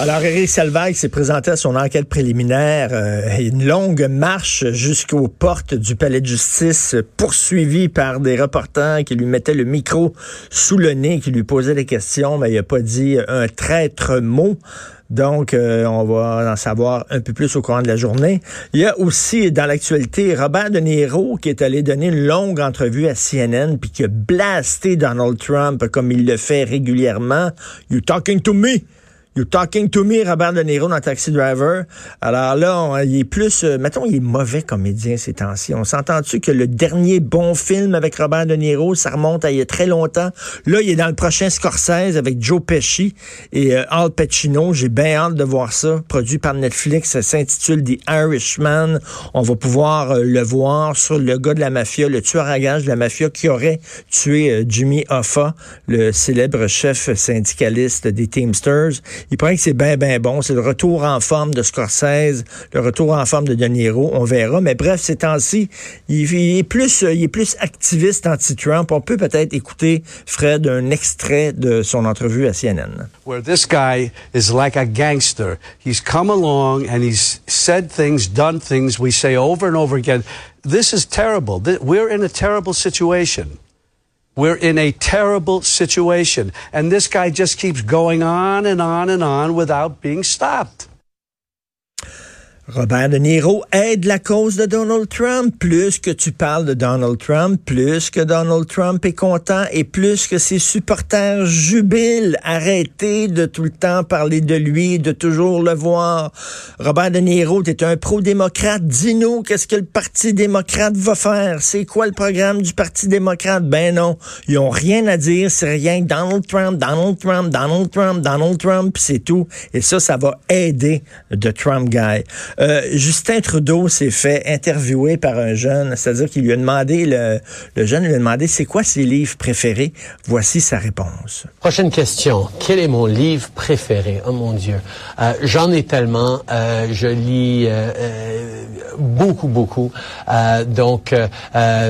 Alors, Éric Salvaille s'est présenté à son enquête préliminaire. euh, une longue marche jusqu'aux portes du palais de justice, poursuivi par des reporters qui lui mettaient le micro sous le nez, qui lui posaient des questions, mais il n'a pas dit un traître mot. Donc, euh, on va en savoir un peu plus au courant de la journée. Il y a aussi dans l'actualité Robert De Niro qui est allé donner une longue entrevue à CNN puis qui a blasté Donald Trump comme il le fait régulièrement. You talking to me? You talking to me, Robert De Niro dans Taxi Driver. Alors là, on- il est plus, euh, mettons, il est mauvais comédien ces temps-ci. On s'entend-tu que le dernier bon film avec Robert De Niro, ça remonte à il y a très longtemps. Là, il est dans le prochain Scorsese avec Joe Pesci et euh, Al Pacino. J'ai bien hâte de voir ça. Produit par Netflix, ça s'intitule The Irishman. On va pouvoir euh, le voir sur le gars de la mafia, le tueur à gages de la mafia qui aurait tué Jimmy Hoffa, le célèbre chef syndicaliste des Teamsters. Il paraît que c'est bien, bien bon. C'est le retour en forme de Scorsese, le retour en forme de De Niro. On verra. Mais bref, ces temps-ci, il, il est plus, euh, il est plus activiste anti-Trump. On peut peut-être écouter, Fred, un extrait de son entrevue à CNN. where this guy is like a gangster. He's come along and he's said things, done things we say over and over again. This is terrible. We're in a terrible situation. We're in a terrible situation. And this guy just keeps going on and on and on without being stopped. Robert De Niro aide la cause de Donald Trump. Plus que tu parles de Donald Trump, plus que Donald Trump est content et plus que ses supporters jubilent. Arrêtez de tout le temps parler de lui, de toujours le voir. Robert De Niro, tu es un pro-démocrate. Dis-nous qu'est-ce que le Parti démocrate va faire? C'est quoi le programme du Parti démocrate? Ben non, ils ont rien à dire. C'est rien Donald Trump, Donald Trump, Donald Trump, Donald Trump, c'est tout. Et ça, ça va aider The Trump Guy. Euh, Justin Trudeau s'est fait interviewer par un jeune, c'est-à-dire qu'il lui a demandé, le, le jeune lui a demandé c'est quoi ses livres préférés? Voici sa réponse. Prochaine question. Quel est mon livre préféré? Oh mon Dieu. Euh, J'en ai tellement. Euh, je lis euh, euh, beaucoup, beaucoup. Donc,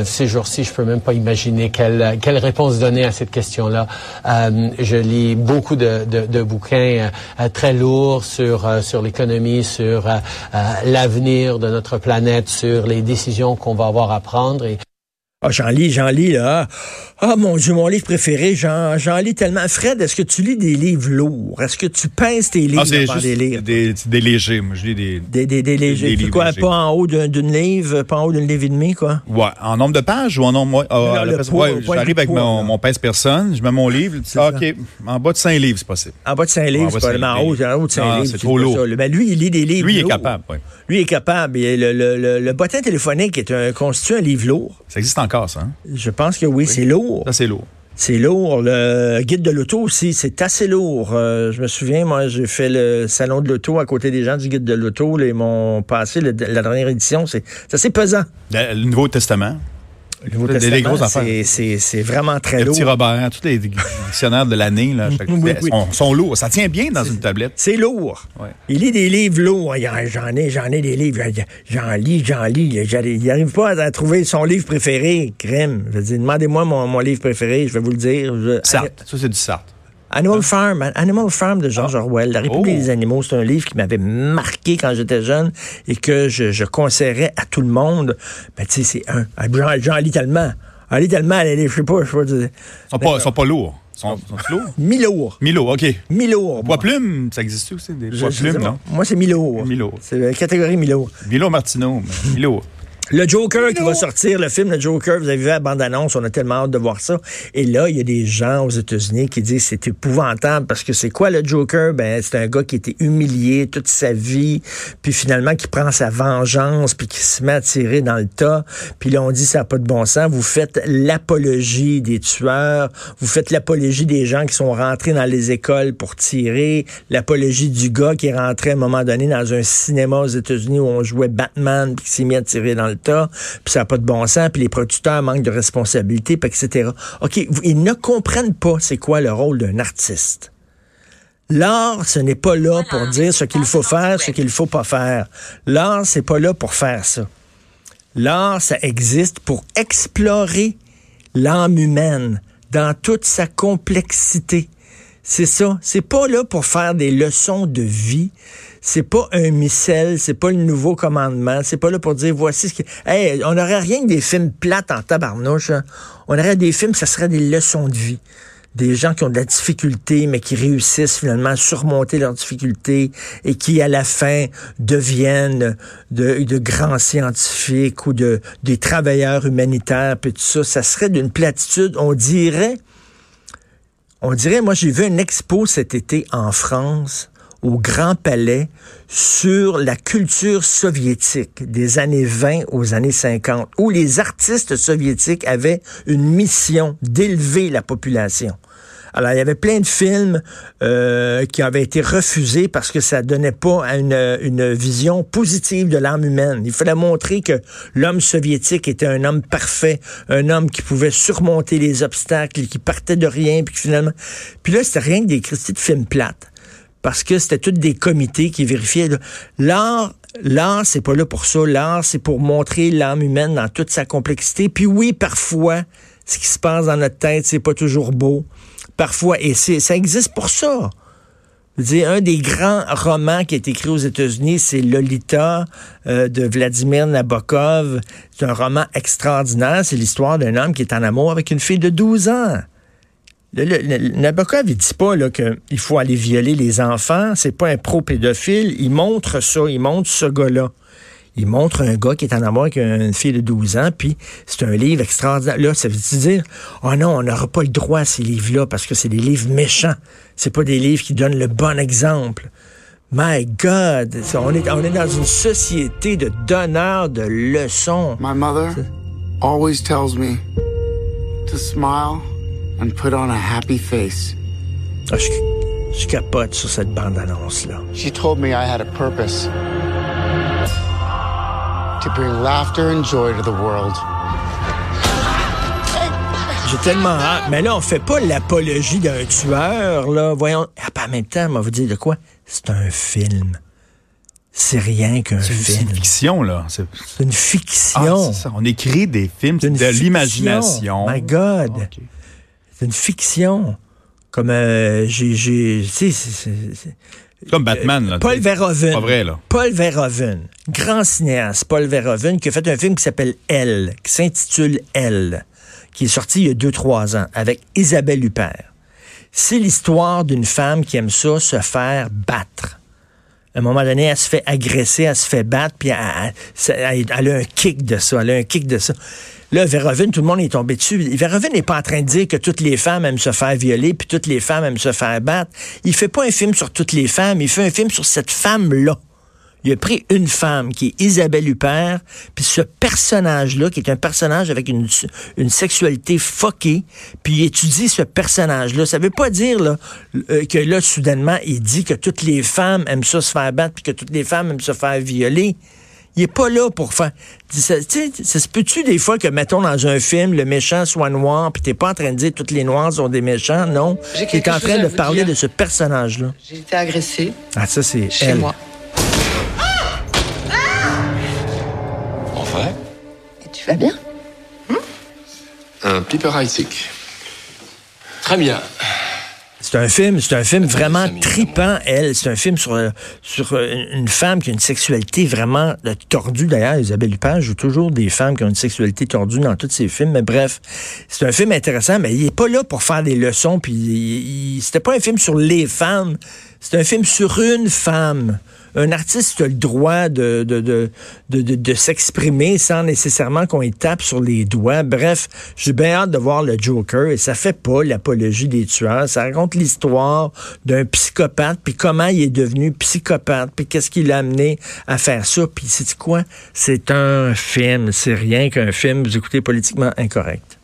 ces jours-ci, je peux même pas imaginer quelle, quelle réponse donner à cette question-là. Je lis beaucoup de, de, de bouquins très lourds sur, sur l'économie, sur l'avenir de notre planète, sur les décisions qu'on va avoir à prendre. Ah, j'en lis, j'en lis, là. Ah, mon Dieu, mon livre préféré, j'en j'en lis tellement. Fred, est-ce que tu lis des livres lourds? Est-ce que tu pinces tes livres Ah, c'est avant de les juste lire? des, des légers. Moi, je lis des. Des, des, des légers. Des Puis livres quoi, légers. pas en haut d'un- d'une livre, pas en haut d'une livre et demie, quoi? Ouais, en nombre de pages ou en nombre. ah, non, le poids, ouais, J'arrive avec poids, mon, pèse-personne, je mets mon livre. Ah. OK, en bas de 5 livres, c'est possible. En bas de 5 livres, c'est vraiment en haut, livres. en haut de 5 Non, livres. c'est trop lourd. ça. Ben, lui, il lit des livres Lui, il est capable, oui. Lui, il est capable. Le, le, le, le bottin téléphonique est un, constitue un livre lourd. Ça existe encore, Hein? Je pense que oui, c'est lourd. Ça, c'est lourd. C'est lourd. Le guide de l'auto aussi, c'est assez lourd. Euh, je me souviens, moi, j'ai fait le salon de l'auto à côté des gens du guide de l'auto. Ils m'ont passé le- la dernière édition. C'est c'est assez pesant. Le, le Nouveau Testament. Le Nouveau Testament, c'est- vraiment très Le lourd. petit Robert, tous les dictionnaires de l'année, Oui, oui. Sont, sont lourds. Ça tient bien dans une tablette. C'est lourd. Ouais. Il lit des livres lourds. J'en ai, j'en ai des livres. J'en lis, j'en lis. Il n'arrive pas à trouver son livre préféré. Crème. Je dis, demandez-moi mon, mon livre préféré. Je vais vous le dire. Je- Sartre. Ça, c'est du Sartre. Animal Farm, Animal Farm de George Orwell, La République Oh. des animaux, c'est un livre qui m'avait marqué quand j'étais jeune et que je, je conseillerais à tout le monde. Ben, tu sais, c'est un. ah, J'en, lis tellement. J'en lis tellement, je sais pas, je sais pas. Ils sont pas, sont pas lourds. Ils sont, sont lourds? Milour. Milo, OK. Milour. Bois plume, ça existe aussi, des sais plumes, non? Moi, c'est Milour. Milour. C'est la catégorie Milour. Milo Martineau, mais Milo. Le Joker qui va sortir, le film Le Joker, vous avez vu la bande-annonce, on a tellement hâte de voir ça. Et là, il y a des gens aux États-Unis qui disent c'est épouvantable parce que c'est quoi le Joker? Ben, c'est un gars qui été humilié toute sa vie, puis finalement qui prend sa vengeance, puis qui se met à tirer dans le tas. Puis là, on dit ça n'a pas de bon sens. Vous faites l'apologie des tueurs, vous faites l'apologie des gens qui sont rentrés dans les écoles pour tirer, l'apologie du gars qui est rentré à un moment donné dans un cinéma aux États-Unis où on jouait Batman, puis qui s'est mis à tirer dans le tas, puis ça n'a pas de bon sens, puis les producteurs manquent de responsabilité, puis etc. OK, ils ne comprennent pas c'est quoi le rôle d'un artiste. L'art, ce n'est pas là pour dire ce qu'il faut faire, ce qu'il faut pas faire. L'art, c'est pas là pour faire ça. L'art, ça existe pour explorer l'âme humaine dans toute sa complexité. C'est ça. C'est pas là pour faire des leçons de vie. C'est pas un missel. C'est pas le nouveau commandement. C'est pas là pour dire voici ce que. Hey, on n'aurait rien que des films plates en tabarnouche. hein. On aurait des films, ça serait des leçons de vie. Des gens qui ont de la difficulté, mais qui réussissent finalement à surmonter leurs difficultés et qui, à la fin, deviennent de, grands scientifiques ou de, des travailleurs humanitaires, puis tout ça. Ça serait d'une platitude, on dirait, on dirait, moi j'ai vu une expo cet été en France, au Grand Palais, sur la culture soviétique des années 20 aux années 50, où les artistes soviétiques avaient une mission d'élever la population. Alors, il y avait plein de films euh, qui avaient été refusés parce que ça donnait pas à une, une vision positive de l'âme humaine. Il fallait montrer que l'homme soviétique était un homme parfait, un homme qui pouvait surmonter les obstacles, qui partait de rien, puis finalement... Puis là, c'était rien que des critiques de films plates parce que c'était tous des comités qui vérifiaient. L'art, l'art, c'est pas là pour ça. L'art, c'est pour montrer l'âme humaine dans toute sa complexité. Puis oui, parfois, ce qui se passe dans notre tête, c'est pas toujours beau. Parfois, et ça existe pour ça. Je veux dire, un des grands romans qui est écrit aux États-Unis, c'est Lolita euh, de Vladimir Nabokov. C'est un roman extraordinaire. C'est l'histoire d'un homme qui est en amour avec une fille de 12 ans. Le, le- le- Nabokov, il dit pas qu'il faut aller violer les enfants. C'est pas un pro-pédophile. Il montre ça. Il montre ce gars-là. Il montre un gars qui est en amour avec une fille de 12 ans, puis c'est un livre extraordinaire. Là, ça veut dire, oh non, on n'aura pas le droit à ces livres-là parce que c'est des livres méchants. C'est pas des livres qui donnent le bon exemple. My God, on est, on est dans une société de donneurs de leçons. My mother always tells me to smile and put on a happy face. Ah, je, je capote sur cette bande-annonce-là. She told me I had a purpose to bring laughter and joy to the world. J'ai tellement hâte. Mais là, on fait pas l'apologie d'un tueur, là. Voyons. Ah, pas en même temps, on va vous dire de quoi? C'est un film. C'est rien qu'un C'est c'est film. une fiction, là. C'est une Ah, fiction. ça. On écrit des films, de l'imagination. My God. C'est une fiction. Comme euh, j'ai. Comme Batman, là. Paul Verhoeven. Pas vrai, là. Paul Verhoeven, grand cinéaste, Paul Verhoeven, qui a fait un film qui s'appelle Elle, qui s'intitule Elle, qui est sorti il y a deux, trois ans, avec Isabelle Huppert. C'est l'histoire d'une femme qui aime ça, se faire battre. À un moment donné, elle se fait agresser, elle se fait battre, puis elle, a un kick de ça, elle a un kick de ça. Là, Verhoeven, tout le monde est tombé dessus. Verhoeven n'est pas en train de dire que toutes les femmes aiment se faire violer, puis toutes les femmes aiment se faire battre. Il fait pas un film sur toutes les femmes, il fait un film sur cette femme-là. Il a pris une femme qui est Isabelle Huppert, puis ce personnage-là, qui est un personnage avec une, une sexualité foquée, puis il étudie ce personnage-là. Ça veut pas dire là, euh, que là, soudainement, il dit que toutes les femmes aiment ça se faire battre, puis que toutes les femmes aiment se faire violer. Il est pas là pour faire. Ça, tu sais, ça se peut-tu des fois que, mettons, dans un film, le méchant soit noir, puis t'es pas en train de dire que toutes les noirs sont des méchants, non. T'es en train de parler dire. de ce personnage-là. J'ai été agressée Ah, ça, c'est chez elle. moi. Tu vas bien Un petit peu raïtique. Très bien. C'est un film, c'est un film vraiment tripant, elle. C'est un film sur, sur une femme qui a une sexualité vraiment euh, tordue. D'ailleurs, Isabelle Huppert joue toujours des femmes qui ont une sexualité tordue dans tous ses films. Mais bref, c'est un film intéressant, mais il est pas là pour faire des leçons. Puis il- il- c'était pas un film sur les femmes. C'est un film sur une femme. Un artiste a le droit de, s'exprimer sans nécessairement qu'on y tape sur les doigts. Bref, j'ai bien hâte de voir le Joker et ça fait pas l'apologie des tueurs. Ça raconte l'histoire d'un psychopathe, puis comment il est devenu psychopathe, puis qu'est-ce qui l'a amené à faire ça. Puis c'est quoi? C'est un film, c'est rien qu'un film. Vous écoutez politiquement incorrect.